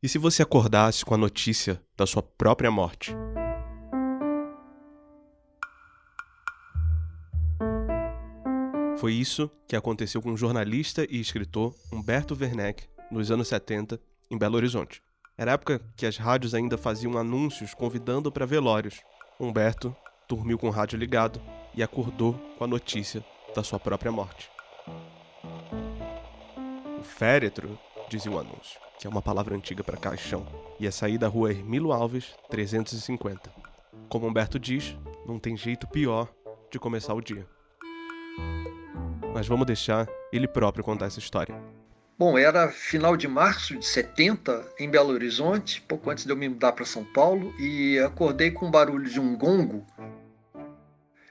E se você acordasse com a notícia da sua própria morte? Foi isso que aconteceu com o jornalista e escritor Humberto Werneck nos anos 70, em Belo Horizonte. Era época que as rádios ainda faziam anúncios convidando para velórios. Humberto dormiu com o rádio ligado e acordou com a notícia da sua própria morte. O féretro, dizia o anúncio que é uma palavra antiga para caixão, e é sair da rua Hermilo Alves, 350. Como Humberto diz, não tem jeito pior de começar o dia. Mas vamos deixar ele próprio contar essa história. Bom, era final de março de 70, em Belo Horizonte, pouco antes de eu me mudar para São Paulo, e acordei com o barulho de um gongo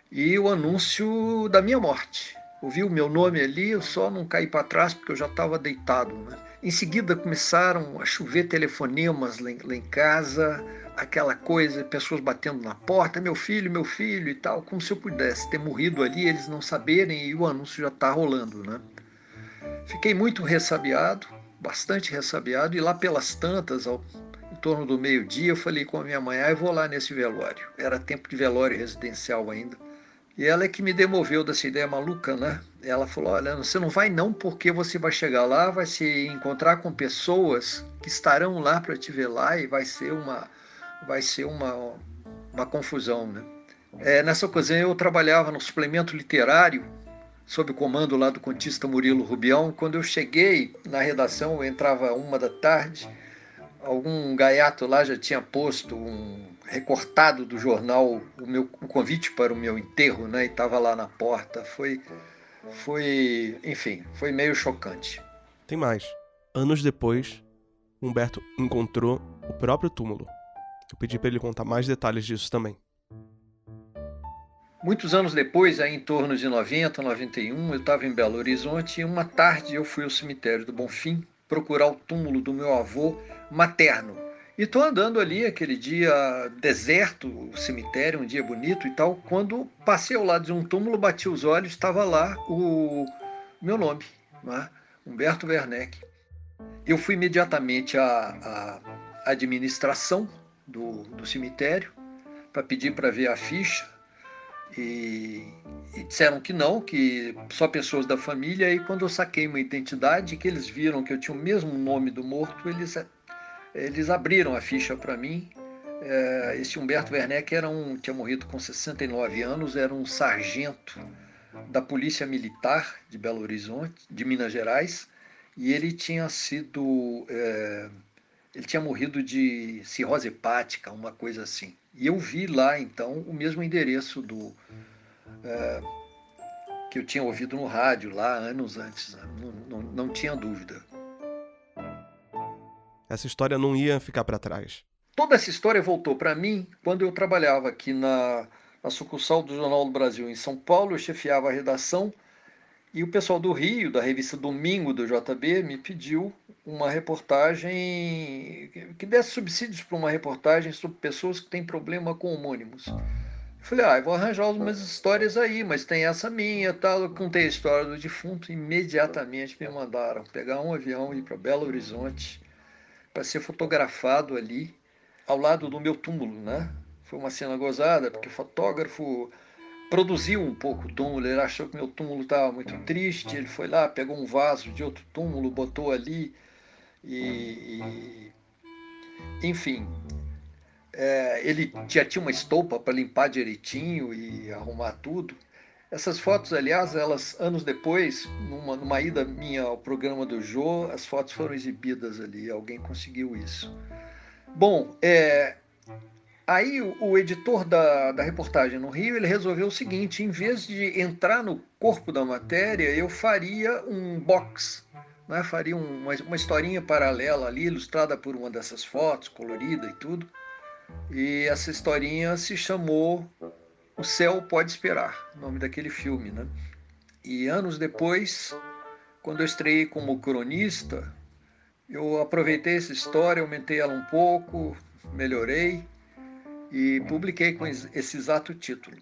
e o anúncio da minha morte. Ouvi o meu nome ali, eu só não caí para trás porque eu já estava deitado. Né? Em seguida começaram a chover telefonemas lá em, lá em casa, aquela coisa, pessoas batendo na porta, meu filho, meu filho e tal, como se eu pudesse ter morrido ali, eles não saberem e o anúncio já está rolando, né? Fiquei muito ressabiado, bastante ressabiado, e lá pelas tantas, ao, em torno do meio-dia, eu falei com a minha mãe, ah, eu vou lá nesse velório. Era tempo de velório residencial ainda. E ela é que me demoveu dessa ideia maluca, né? Ela falou: olha, você não vai não, porque você vai chegar lá, vai se encontrar com pessoas que estarão lá para te ver lá e vai ser uma, vai ser uma, uma confusão, né? É, nessa ocasião eu trabalhava no suplemento literário sob o comando lá do contista Murilo Rubião. Quando eu cheguei na redação, eu entrava uma da tarde, algum gaiato lá já tinha posto um recortado do jornal o meu o convite para o meu enterro, né? E estava lá na porta. Foi, foi, enfim, foi meio chocante. Tem mais. Anos depois, Humberto encontrou o próprio túmulo. Eu pedi para ele contar mais detalhes disso também. Muitos anos depois, aí em torno de 90, 91, eu estava em Belo Horizonte e uma tarde eu fui ao cemitério do Bonfim procurar o túmulo do meu avô materno, e estou andando ali aquele dia deserto, cemitério, um dia bonito e tal. Quando passei ao lado de um túmulo, bati os olhos, estava lá o meu nome, né? Humberto Werneck. Eu fui imediatamente à, à administração do, do cemitério para pedir para ver a ficha. E, e, disseram que não, que só pessoas da família. E quando eu saquei uma identidade, que eles viram que eu tinha o mesmo nome do morto, eles eles abriram a ficha para mim. É, esse Humberto Werneck era um, tinha morrido com 69 anos, era um sargento da Polícia Militar de Belo Horizonte, de Minas Gerais, e ele tinha sido. É, ele tinha morrido de cirrose hepática, uma coisa assim. E eu vi lá, então, o mesmo endereço do. É, que eu tinha ouvido no rádio lá anos antes, não, não, não tinha dúvida. Essa história não ia ficar para trás. Toda essa história voltou para mim quando eu trabalhava aqui na, na sucursal do Jornal do Brasil em São Paulo, eu chefiava a redação e o pessoal do Rio, da revista Domingo do JB, me pediu uma reportagem que desse subsídios para uma reportagem sobre pessoas que têm problema com homônimos. Eu falei, ah, eu vou arranjar umas histórias aí, mas tem essa minha, tal. Eu contei a história do defunto, imediatamente me mandaram pegar um avião e ir para Belo Horizonte para ser fotografado ali ao lado do meu túmulo, né? Foi uma cena gozada, porque o fotógrafo produziu um pouco o túmulo, ele achou que meu túmulo estava muito triste, ele foi lá, pegou um vaso de outro túmulo, botou ali e, e enfim, é, ele já tinha uma estopa para limpar direitinho e arrumar tudo. Essas fotos, aliás, elas anos depois, numa, numa ida minha ao programa do Jô, as fotos foram exibidas ali. Alguém conseguiu isso. Bom, é, aí o, editor da, da reportagem no Rio ele resolveu o seguinte: em vez de entrar no corpo da matéria, eu faria um box, né? faria uma, uma historinha paralela ali, ilustrada por uma dessas fotos, colorida e tudo. E essa historinha se chamou o Céu Pode Esperar, nome daquele filme, né? E anos depois, quando eu estreiei como cronista, eu aproveitei essa história, aumentei ela um pouco, melhorei e publiquei com esse exato título.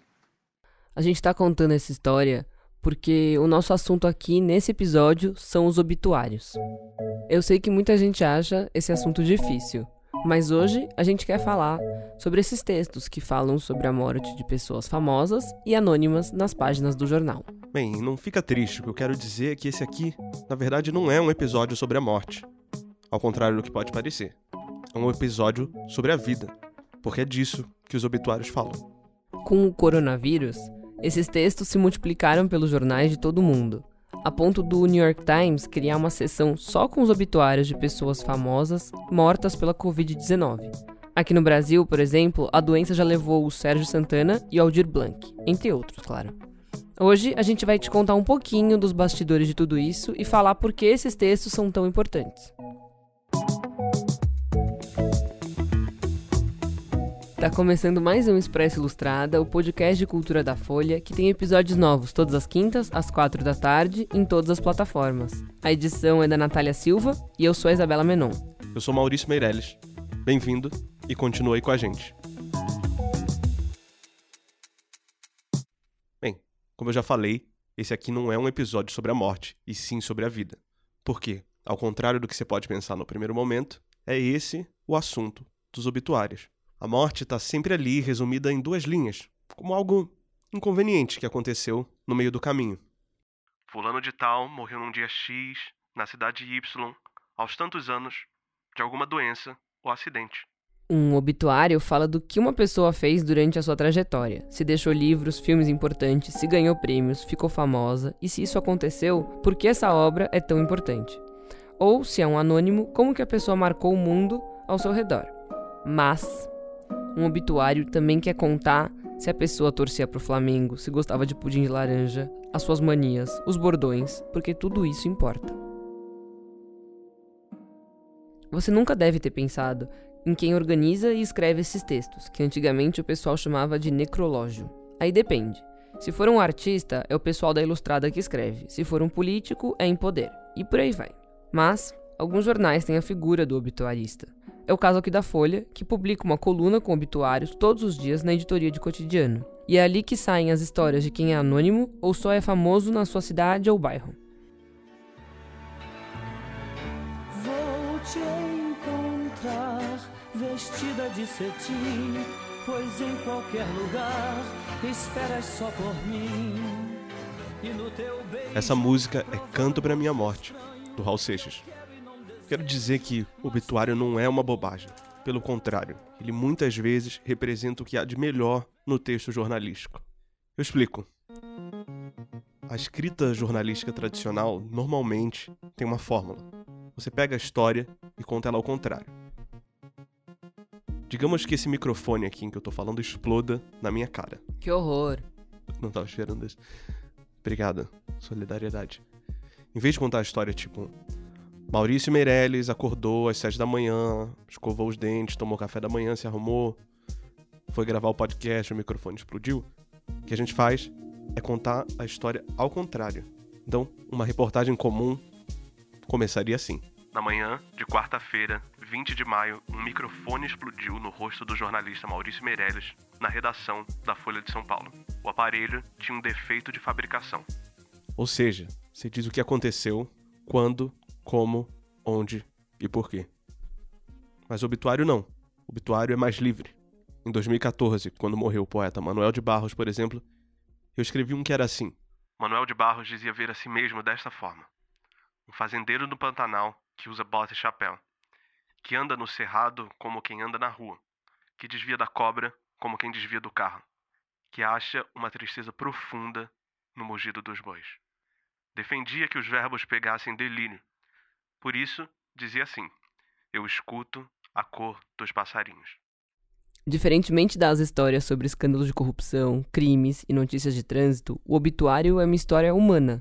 A gente está contando essa história porque o nosso assunto aqui nesse episódio são os obituários. Eu sei que muita gente acha esse assunto difícil, mas hoje a gente quer falar sobre esses textos que falam sobre a morte de pessoas famosas e anônimas nas páginas do jornal. Bem, não fica triste, o que eu quero dizer é que esse aqui, na verdade, não é um episódio sobre a morte. Ao contrário do que pode parecer. É um episódio sobre a vida, porque é disso que os obituários falam. Com o coronavírus, esses textos se multiplicaram pelos jornais de todo o mundo, a ponto do New York Times criar uma seção só com os obituários de pessoas famosas mortas pela Covid-19. Aqui no Brasil, por exemplo, a doença já levou o Sérgio Santana e o Aldir Blanc, entre outros, claro. Hoje a gente vai te contar um pouquinho dos bastidores de tudo isso e falar por que esses textos são tão importantes. Tá começando mais um Expresso Ilustrada, o podcast de cultura da Folha, que tem episódios novos todas as quintas, às quatro da tarde, em todas as plataformas. A edição é da Natália Silva e eu sou a Isabela Menon. Eu sou Maurício Meirelles. Bem-vindo e continue aí com a gente. Bem, como eu já falei, esse aqui não é um episódio sobre a morte, e sim sobre a vida. Por quê? Ao contrário do que você pode pensar no primeiro momento, é esse o assunto dos obituários. A morte está sempre ali, resumida em duas linhas, como algo inconveniente que aconteceu no meio do caminho. Fulano de Tal morreu num dia X, na cidade Y, aos tantos anos, de alguma doença ou acidente. Um obituário fala do que uma pessoa fez durante a sua trajetória, se deixou livros, filmes importantes, se ganhou prêmios, ficou famosa e se isso aconteceu, por que essa obra é tão importante. Ou, se é um anônimo, como que a pessoa marcou o mundo ao seu redor. Mas um obituário também quer contar se a pessoa torcia para o Flamengo, se gostava de pudim de laranja, as suas manias, os bordões, porque tudo isso importa. Você nunca deve ter pensado em quem organiza e escreve esses textos, que antigamente o pessoal chamava de necrológio. Aí depende. Se for um artista, é o pessoal da ilustrada que escreve. Se for um político, é em poder. E por aí vai. Mas, alguns jornais têm a figura do obituarista. É o caso aqui da Folha, que publica uma coluna com obituários todos os dias na editoria de cotidiano. E é ali que saem as histórias de quem é anônimo ou só é famoso na sua cidade ou bairro. Vou te encontrar vestida de cetim, pois em qualquer lugar esperas só por mim. E no teu beijo Essa música é Canto para Minha Morte, do Raul Seixas. Quero dizer que o obituário não é uma bobagem. Pelo contrário, ele muitas vezes representa o que há de melhor no texto jornalístico. Eu explico. A escrita jornalística tradicional normalmente tem uma fórmula. Você pega a história e conta ela ao contrário. Digamos que esse microfone aqui em que eu tô falando exploda na minha cara. Que horror! Não tava esperando isso. Obrigado. Solidariedade. Em vez de contar a história tipo, Maurício Meirelles acordou às sete da manhã, escovou os dentes, tomou café da manhã, se arrumou, foi gravar o podcast, o microfone explodiu. O que a gente faz é contar a história ao contrário. Então, uma reportagem comum começaria assim. Na manhã de quarta-feira, 20 de maio, um microfone explodiu no rosto do jornalista Maurício Meirelles na redação da Folha de São Paulo. O aparelho tinha um defeito de fabricação. Ou seja, você diz o que aconteceu, quando, como, onde e por quê. Mas obituário não. Obituário é mais livre. Em 2014, quando morreu o poeta Manuel de Barros, por exemplo, eu escrevi um que era assim. Manuel de Barros dizia ver a si mesmo desta forma: um fazendeiro no Pantanal que usa bota e chapéu, que anda no cerrado como quem anda na rua, que desvia da cobra como quem desvia do carro, que acha uma tristeza profunda no mugido dos bois. Defendia que os verbos pegassem delírio. Por isso, dizia assim: Eu escuto a cor dos passarinhos. Diferentemente das histórias sobre escândalos de corrupção, crimes e notícias de trânsito, o obituário é uma história humana.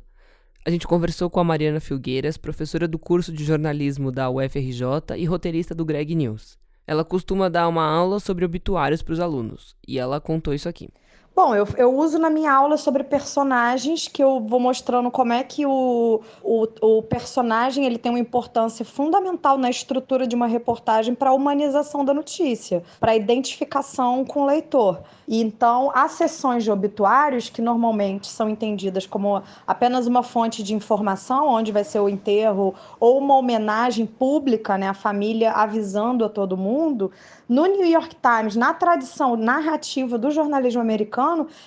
A gente conversou com a Mariana Filgueiras, professora do curso de jornalismo da UFRJ e roteirista do Greg News. Ela costuma dar uma aula sobre obituários para os alunos, e ela contou isso aqui. Bom, eu, eu uso na minha aula sobre personagens, que eu vou mostrando como é que o, o, o personagem ele tem uma importância fundamental na estrutura de uma reportagem para a humanização da notícia, para a identificação com o leitor. E então, há sessões de obituários que normalmente são entendidas como apenas uma fonte de informação, onde vai ser o enterro, ou uma homenagem pública, né, a família avisando a todo mundo. No New York Times, na tradição narrativa do jornalismo americano,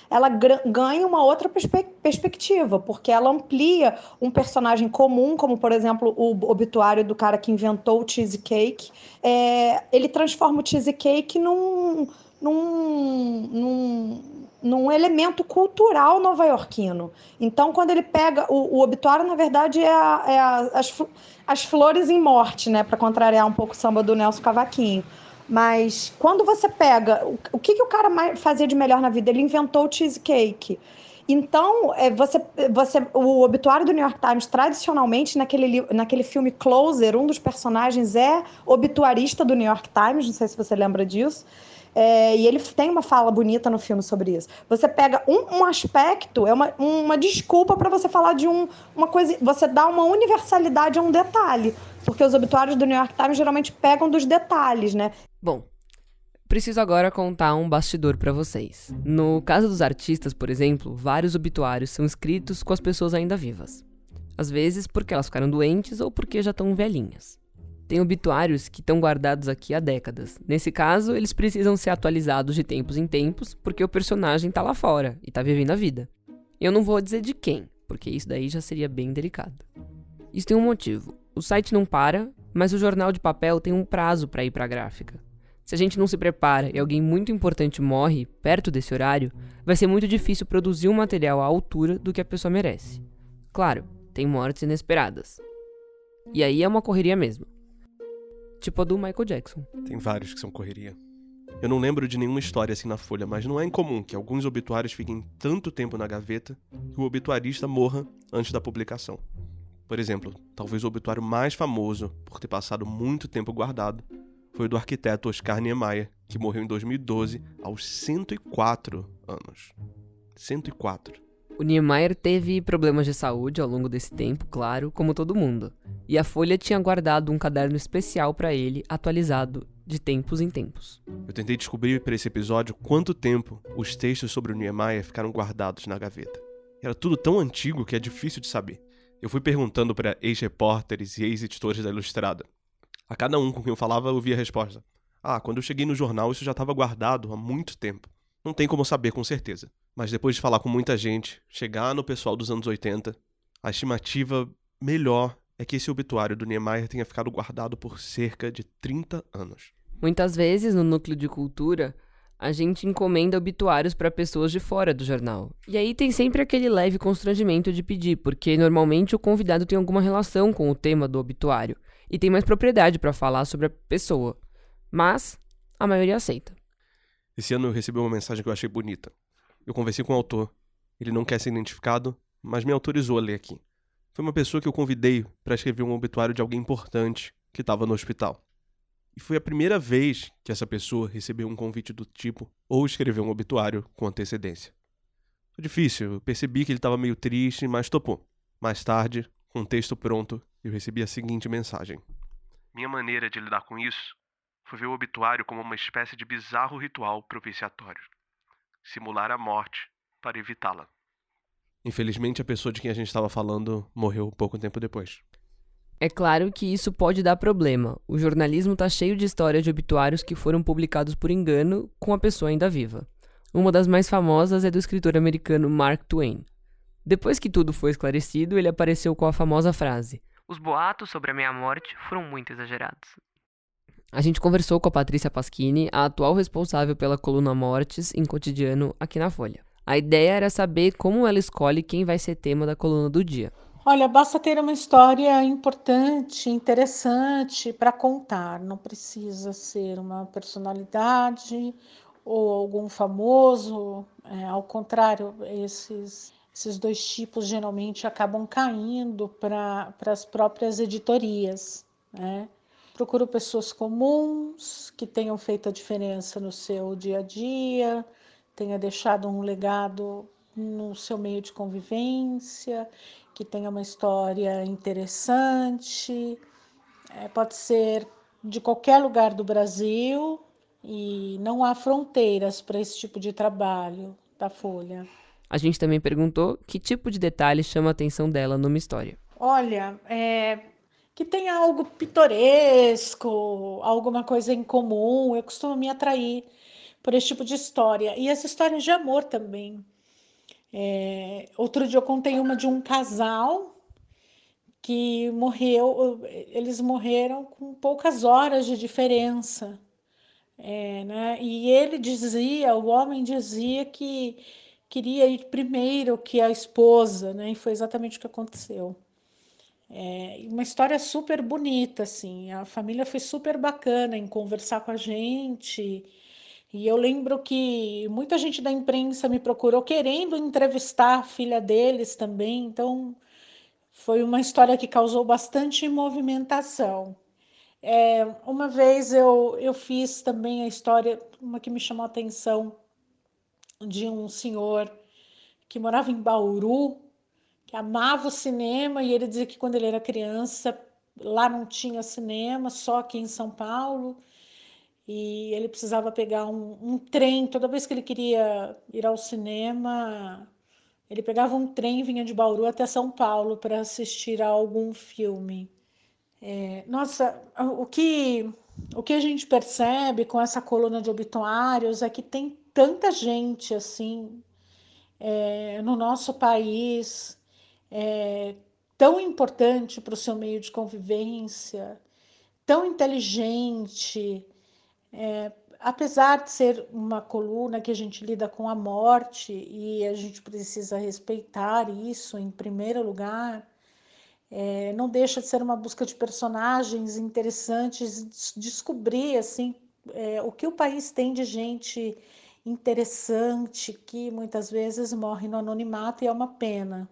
ela ganha uma outra perspe perspectiva, porque ela amplia um personagem comum, como por exemplo o obituário do cara que inventou o cheesecake. É, ele transforma o cheesecake num, num, num, num elemento cultural nova-iorquino. Então, quando ele pega. O, o obituário, na verdade, é, a, é a, as, as flores em morte, né? Para contrariar um pouco o samba do Nelson Cavaquinho. Mas quando você pega. O, que, que o cara fazia de melhor na vida? Ele inventou o cheesecake. Então, é, você, você, o obituário do New York Times, tradicionalmente, naquele, naquele filme Closer, um dos personagens é obituarista do New York Times, não sei se você lembra disso. É, e ele tem uma fala bonita no filme sobre isso. Você pega um, um aspecto, é uma, uma desculpa para você falar de um, uma coisa. Você dá uma universalidade a um detalhe. Porque os obituários do New York Times geralmente pegam dos detalhes, né? Bom, preciso agora contar um bastidor para vocês. No caso dos artistas, por exemplo, vários obituários são escritos com as pessoas ainda vivas. Às vezes porque elas ficaram doentes ou porque já estão velhinhas. Tem obituários que estão guardados aqui há décadas. Nesse caso, eles precisam ser atualizados de tempos em tempos, porque o personagem tá lá fora e tá vivendo a vida. Eu não vou dizer de quem, porque isso daí já seria bem delicado. Isso tem um motivo. O site não para, mas o jornal de papel tem um prazo para ir para a gráfica. Se a gente não se prepara e alguém muito importante morre perto desse horário, vai ser muito difícil produzir um material à altura do que a pessoa merece. Claro, tem mortes inesperadas. E aí é uma correria mesmo. Tipo a do Michael Jackson. Tem vários que são correria. Eu não lembro de nenhuma história assim na Folha, mas não é incomum que alguns obituários fiquem tanto tempo na gaveta que o obituarista morra antes da publicação. Por exemplo, talvez o obituário mais famoso por ter passado muito tempo guardado foi do arquiteto Oscar Niemeyer, que morreu em 2012 aos 104 anos. 104. O Niemeyer teve problemas de saúde ao longo desse tempo, claro, como todo mundo. E a Folha tinha guardado um caderno especial para ele, atualizado de tempos em tempos. Eu tentei descobrir para esse episódio quanto tempo os textos sobre o Niemeyer ficaram guardados na gaveta. Era tudo tão antigo que é difícil de saber. Eu fui perguntando para ex-repórteres e ex-editores da Ilustrada. A cada um com quem eu falava, eu ouvia a resposta: Ah, quando eu cheguei no jornal, isso já estava guardado há muito tempo. Não tem como saber com certeza. Mas depois de falar com muita gente, chegar no pessoal dos anos 80, a estimativa melhor é que esse obituário do Niemeyer tenha ficado guardado por cerca de 30 anos. Muitas vezes, no núcleo de cultura, a gente encomenda obituários para pessoas de fora do jornal. E aí tem sempre aquele leve constrangimento de pedir, porque normalmente o convidado tem alguma relação com o tema do obituário e tem mais propriedade para falar sobre a pessoa. Mas a maioria aceita. Esse ano eu recebi uma mensagem que eu achei bonita. Eu conversei com o autor. Ele não quer ser identificado, mas me autorizou a ler aqui. Foi uma pessoa que eu convidei para escrever um obituário de alguém importante que estava no hospital. E foi a primeira vez que essa pessoa recebeu um convite do tipo ou escreveu um obituário com antecedência. Foi difícil, eu percebi que ele estava meio triste, mas topou. Mais tarde, com o texto pronto, eu recebi a seguinte mensagem: Minha maneira de lidar com isso foi ver o obituário como uma espécie de bizarro ritual propiciatório. Simular a morte para evitá-la. Infelizmente, a pessoa de quem a gente estava falando morreu pouco tempo depois. É claro que isso pode dar problema. O jornalismo está cheio de histórias de obituários que foram publicados por engano com a pessoa ainda viva. Uma das mais famosas é do escritor americano Mark Twain. Depois que tudo foi esclarecido, ele apareceu com a famosa frase: Os boatos sobre a minha morte foram muito exagerados. A gente conversou com a Patrícia Pasquini, a atual responsável pela coluna Mortes em cotidiano aqui na Folha. A ideia era saber como ela escolhe quem vai ser tema da coluna do dia. Olha, basta ter uma história importante, interessante para contar. Não precisa ser uma personalidade ou algum famoso. É, ao contrário, esses, esses dois tipos geralmente acabam caindo para as próprias editorias. Né? Procuro pessoas comuns que tenham feito a diferença no seu dia a dia, tenha deixado um legado no seu meio de convivência, que tenha uma história interessante. É, pode ser de qualquer lugar do Brasil e não há fronteiras para esse tipo de trabalho da Folha. A gente também perguntou que tipo de detalhe chama a atenção dela numa história. Olha, é, que tenha algo pitoresco, alguma coisa em comum. Eu costumo me atrair por esse tipo de história. E as histórias de amor também. É, outro dia eu contei uma de um casal que morreu, eles morreram com poucas horas de diferença. É, né? E ele dizia, o homem dizia que queria ir primeiro que a esposa, né? E foi exatamente o que aconteceu. É uma história super bonita, assim. A família foi super bacana em conversar com a gente. E eu lembro que muita gente da imprensa me procurou querendo entrevistar a filha deles também. Então, foi uma história que causou bastante movimentação. É, uma vez eu, eu fiz também a história, uma que me chamou a atenção, de um senhor que morava em Bauru, que amava o cinema, e ele dizia que quando ele era criança, lá não tinha cinema, só aqui em São Paulo, e ele precisava pegar um, um trem, toda vez que ele queria ir ao cinema, ele pegava um trem, vinha de Bauru até São Paulo para assistir a algum filme. É, nossa, o que, o que a gente percebe com essa coluna de obituários é que tem tanta gente assim é, no nosso país é, tão importante para o seu meio de convivência, tão inteligente, é, apesar de ser uma coluna que a gente lida com a morte e a gente precisa respeitar isso em primeiro lugar, é, não deixa de ser uma busca de personagens interessantes, descobrir assim é, o que o país tem de gente interessante que muitas vezes morre no anonimato e é uma pena.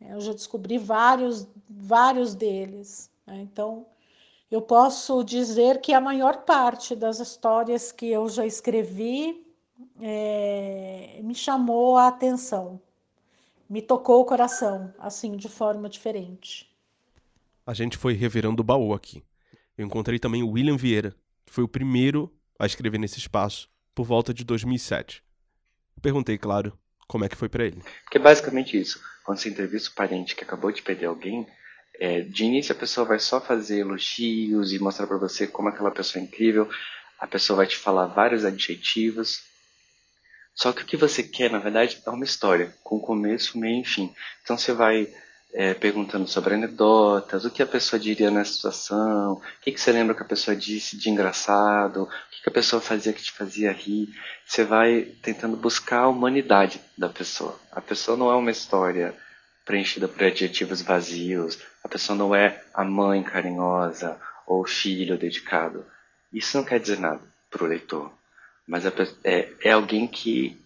É, eu já descobri vários, vários deles. Né? Então, eu posso dizer que a maior parte das histórias que eu já escrevi é, me chamou a atenção me tocou o coração, assim, de forma diferente. A gente foi revirando o baú aqui. Eu encontrei também o William Vieira, que foi o primeiro a escrever nesse espaço, por volta de 2007. Eu perguntei, claro, como é que foi para ele. Porque é basicamente isso. Quando você entrevista o parente que acabou de perder alguém, é, de início a pessoa vai só fazer elogios e mostrar para você como aquela pessoa é incrível. A pessoa vai te falar vários adjetivos, só que o que você quer, na verdade, é uma história, com começo, meio e fim. Então você vai é, perguntando sobre anedotas, o que a pessoa diria nessa situação, o que, que você lembra que a pessoa disse de engraçado, o que, que a pessoa fazia que te fazia rir. Você vai tentando buscar a humanidade da pessoa. A pessoa não é uma história preenchida por adjetivos vazios, a pessoa não é a mãe carinhosa ou o filho dedicado. Isso não quer dizer nada para o leitor mas é, é, é alguém que,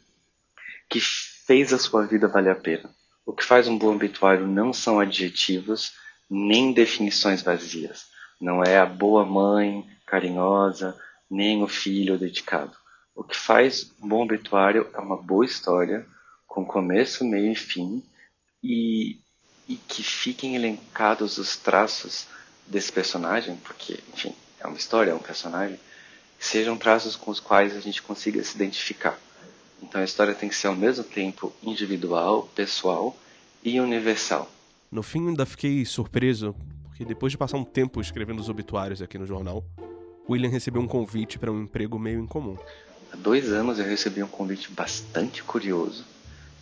que fez a sua vida valer a pena. O que faz um bom obituário não são adjetivos nem definições vazias. Não é a boa mãe carinhosa, nem o filho dedicado. O que faz um bom obituário é uma boa história, com começo, meio e fim, e, e que fiquem elencados os traços desse personagem, porque, enfim, é uma história, é um personagem, sejam traços com os quais a gente consiga se identificar. Então a história tem que ser ao mesmo tempo individual, pessoal e universal. No fim, ainda fiquei surpreso, porque depois de passar um tempo escrevendo os obituários aqui no jornal, William recebeu um convite para um emprego meio incomum. Há dois anos eu recebi um convite bastante curioso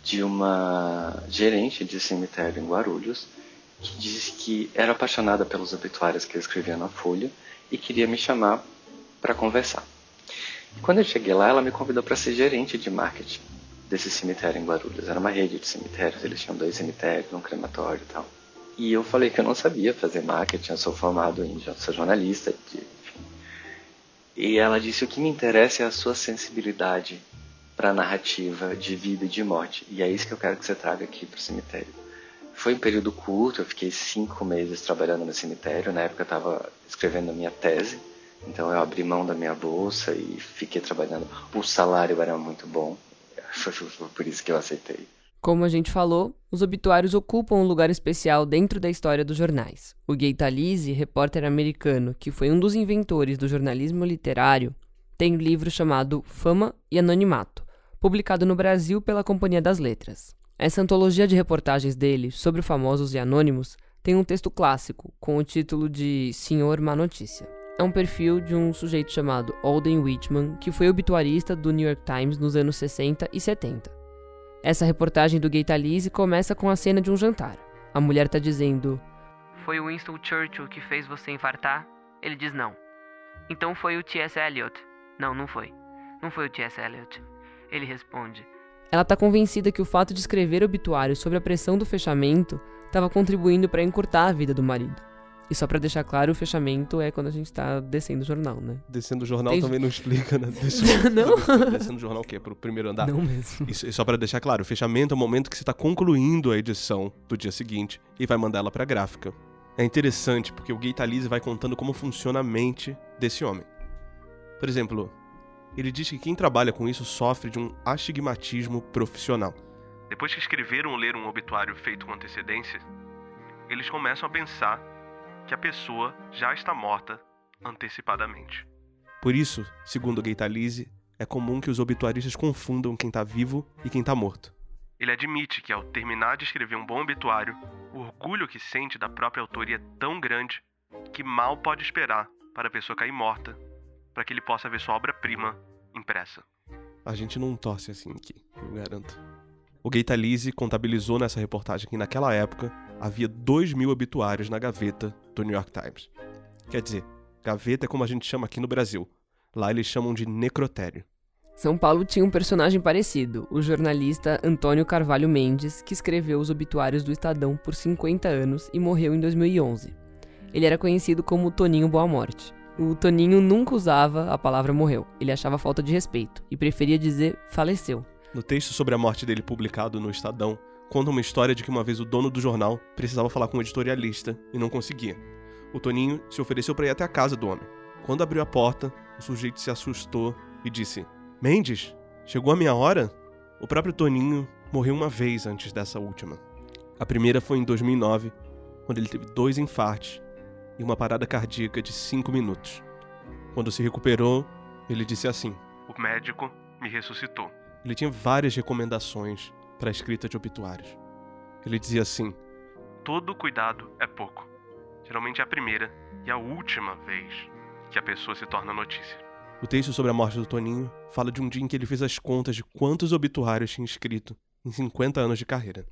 de uma gerente de cemitério em Guarulhos que disse que era apaixonada pelos obituários que eu escrevia na Folha e queria me chamar para conversar. Quando eu cheguei lá, ela me convidou para ser gerente de marketing desse cemitério em Guarulhos. Era uma rede de cemitérios, eles tinham dois cemitérios, um crematório e tal. E eu falei que eu não sabia fazer marketing, eu sou formado em, sou jornalista, de, enfim. E ela disse: o que me interessa é a sua sensibilidade para narrativa de vida e de morte. E é isso que eu quero que você traga aqui para o cemitério. Foi um período curto, eu fiquei cinco meses trabalhando no cemitério. Na época eu estava escrevendo a minha tese então eu abri mão da minha bolsa e fiquei trabalhando. O salário era muito bom. Foi por isso que eu aceitei. Como a gente falou, os obituários ocupam um lugar especial dentro da história dos jornais. O Gay Talese, repórter americano que foi um dos inventores do jornalismo literário, tem um livro chamado Fama e Anonimato, publicado no Brasil pela Companhia das Letras. Essa antologia de reportagens dele sobre famosos e anônimos tem um texto clássico com o título de Senhor Má Notícia. É um perfil de um sujeito chamado Alden Whitman, que foi obituarista do New York Times nos anos 60 e 70. Essa reportagem do Gay Talese começa com a cena de um jantar. A mulher está dizendo: Foi o Winston Churchill que fez você infartar? Ele diz não. Então foi o T.S. Eliot. Não, não foi. Não foi o T.S. Eliot. Ele responde: Ela está convencida que o fato de escrever obituários sobre a pressão do fechamento estava contribuindo para encurtar a vida do marido. E só pra deixar claro, o fechamento é quando a gente tá descendo o jornal, né? Descendo o jornal Tem... também não explica, né? não? Descendo o jornal o quê? Pro primeiro andar? Não mesmo. Isso, e só pra deixar claro, o fechamento é o momento que você tá concluindo a edição do dia seguinte e vai mandar ela pra gráfica. É interessante porque o Gay Talise vai contando como funciona a mente desse homem. Por exemplo, ele diz que quem trabalha com isso sofre de um astigmatismo profissional. Depois que escreveram ou leram um obituário feito com antecedência, eles começam a pensar que a pessoa já está morta antecipadamente. Por isso, segundo Gaitalize, é comum que os obituaristas confundam quem está vivo e quem está morto. Ele admite que, ao terminar de escrever um bom obituário, o orgulho que sente da própria autoria é tão grande que mal pode esperar para a pessoa cair morta para que ele possa ver sua obra-prima impressa. A gente não torce assim aqui, eu garanto. O Gaitalize contabilizou nessa reportagem que, naquela época, havia 2 mil obituários na gaveta do New York Times. Quer dizer, gaveta é como a gente chama aqui no Brasil. Lá eles chamam de necrotério. São Paulo tinha um personagem parecido, o jornalista Antônio Carvalho Mendes, que escreveu os obituários do Estadão por 50 anos e morreu em 2011. Ele era conhecido como Toninho Boa Morte. O Toninho nunca usava a palavra morreu, ele achava falta de respeito e preferia dizer faleceu. No texto sobre a morte dele publicado no Estadão, conta uma história de que uma vez o dono do jornal precisava falar com um editorialista e não conseguia. O Toninho se ofereceu para ir até a casa do homem. Quando abriu a porta, o sujeito se assustou e disse: Mendes, chegou a minha hora? O próprio Toninho morreu uma vez antes dessa última. A primeira foi em 2009, quando ele teve dois infartos e uma parada cardíaca de cinco minutos. Quando se recuperou, ele disse assim: O médico me ressuscitou. Ele tinha várias recomendações para a escrita de obituários. Ele dizia assim: Todo cuidado é pouco. Geralmente é a primeira e a última vez que a pessoa se torna notícia. O texto sobre a morte do Toninho fala de um dia em que ele fez as contas de quantos obituários tinha escrito em 50 anos de carreira.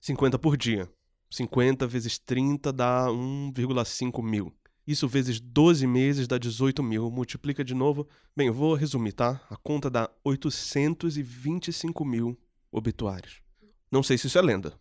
50 por dia. 50 vezes 30 dá 1,5 mil. Isso vezes 12 meses dá 18 mil. Multiplica de novo. Bem, eu vou resumir, tá? A conta dá 825 mil obituários. Não sei se isso é lenda,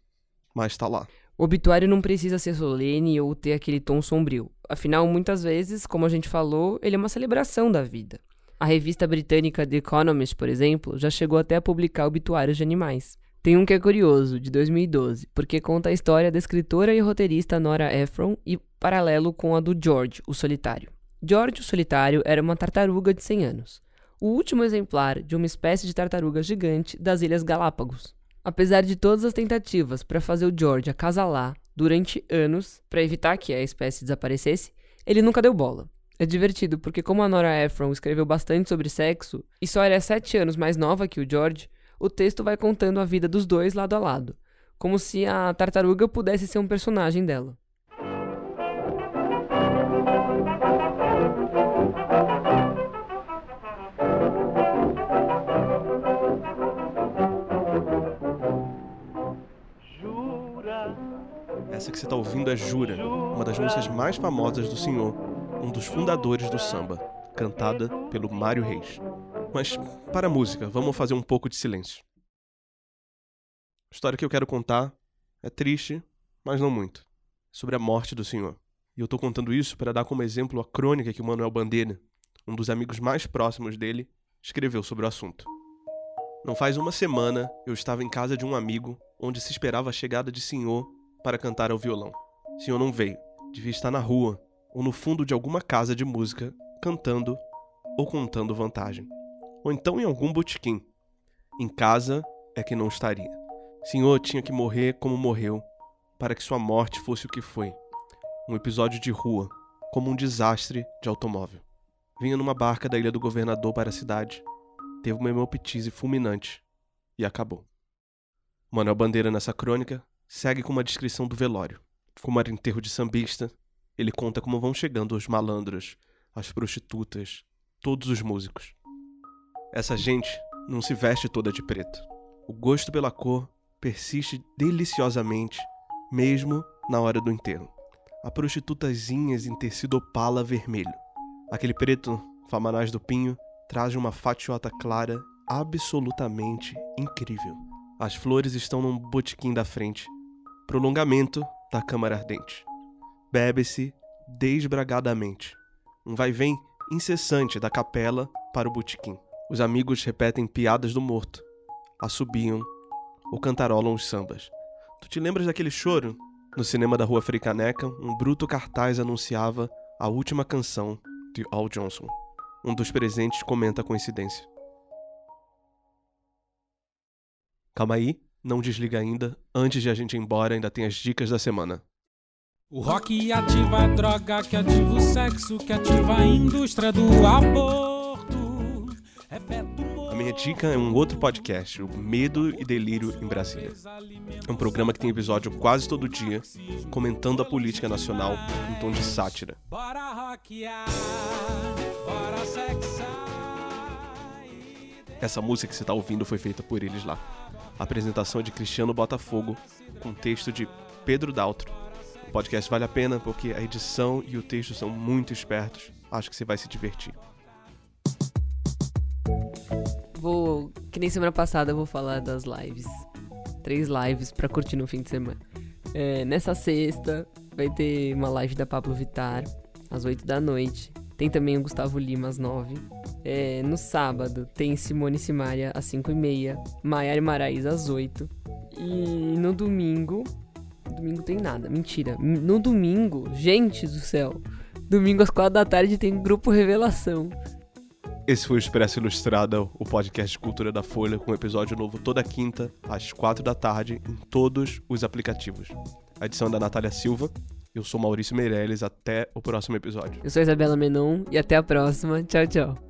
mas tá lá. O obituário não precisa ser solene ou ter aquele tom sombrio. Afinal, muitas vezes, como a gente falou, ele é uma celebração da vida. A revista britânica The Economist, por exemplo, já chegou até a publicar obituários de animais. Tem um que é curioso, de 2012, porque conta a história da escritora e roteirista Nora Ephron e paralelo com a do George, o solitário. George, o solitário, era uma tartaruga de 100 anos o último exemplar de uma espécie de tartaruga gigante das Ilhas Galápagos. Apesar de todas as tentativas para fazer o George acasalar durante anos para evitar que a espécie desaparecesse, ele nunca deu bola. É divertido porque, como a Nora Ephron escreveu bastante sobre sexo e só era sete anos mais nova que o George, o texto vai contando a vida dos dois lado a lado, como se a tartaruga pudesse ser um personagem dela. Essa que você está ouvindo é Jura, uma das músicas mais famosas do Senhor, um dos fundadores do samba, cantada pelo Mário Reis. Mas, para a música, vamos fazer um pouco de silêncio. A história que eu quero contar é triste, mas não muito. Sobre a morte do Senhor. E eu estou contando isso para dar como exemplo a crônica que o Manuel Bandeira, um dos amigos mais próximos dele, escreveu sobre o assunto. Não faz uma semana eu estava em casa de um amigo onde se esperava a chegada de Senhor para cantar ao violão. Senhor não veio. Devia estar na rua ou no fundo de alguma casa de música, cantando ou contando vantagem. Ou então em algum botequim. Em casa é que não estaria. Senhor tinha que morrer como morreu, para que sua morte fosse o que foi. Um episódio de rua, como um desastre de automóvel. Vinha numa barca da ilha do governador para a cidade, teve uma hemoptise fulminante e acabou. Manuel Bandeira, nessa crônica, segue com uma descrição do velório. Como era enterro de sambista, ele conta como vão chegando os malandros, as prostitutas, todos os músicos. Essa gente não se veste toda de preto. O gosto pela cor persiste deliciosamente, mesmo na hora do enterro. Há prostitutazinhas em tecido opala vermelho. Aquele preto, famanás do pinho, traz uma fatiota clara absolutamente incrível. As flores estão num botequim da frente, prolongamento da câmara ardente. Bebe-se desbragadamente. Um vai-vem incessante da capela para o botequim. Os amigos repetem piadas do morto, assobiam ou cantarolam os sambas. Tu te lembras daquele choro? No cinema da Rua Fricaneca, um bruto cartaz anunciava a última canção de Al Johnson. Um dos presentes comenta a coincidência. Calma aí, não desliga ainda. Antes de a gente ir embora, ainda tem as dicas da semana. O rock ativa a droga, que ativa o sexo, que ativa a indústria do aborto. É a minha dica é um outro podcast, o Medo e Delírio em Brasília. É um programa que tem episódio quase todo dia, comentando a política nacional em tom de sátira. Bora rockear, bora sexar. Essa música que você está ouvindo foi feita por eles lá. Apresentação de Cristiano Botafogo, com texto de Pedro Daltro. O podcast vale a pena porque a edição e o texto são muito espertos. Acho que você vai se divertir. Vou, que nem semana passada, eu vou falar das lives. Três lives para curtir no fim de semana. É, nessa sexta vai ter uma live da Pablo Vitar às 8 da noite. Tem também o Gustavo Lima às 9. É, no sábado tem Simone Simaria às 5 e meia, Maiara Maraís às 8. E no domingo. Domingo tem nada, mentira. No domingo, gente do céu. Domingo às 4 da tarde tem Grupo Revelação. Esse foi o Expresso Ilustrada, o podcast de cultura da Folha, com episódio novo toda quinta, às 4 da tarde, em todos os aplicativos. A edição é da Natália Silva. Eu sou Maurício Meirelles. Até o próximo episódio. Eu sou Isabela Menon e até a próxima. Tchau, tchau.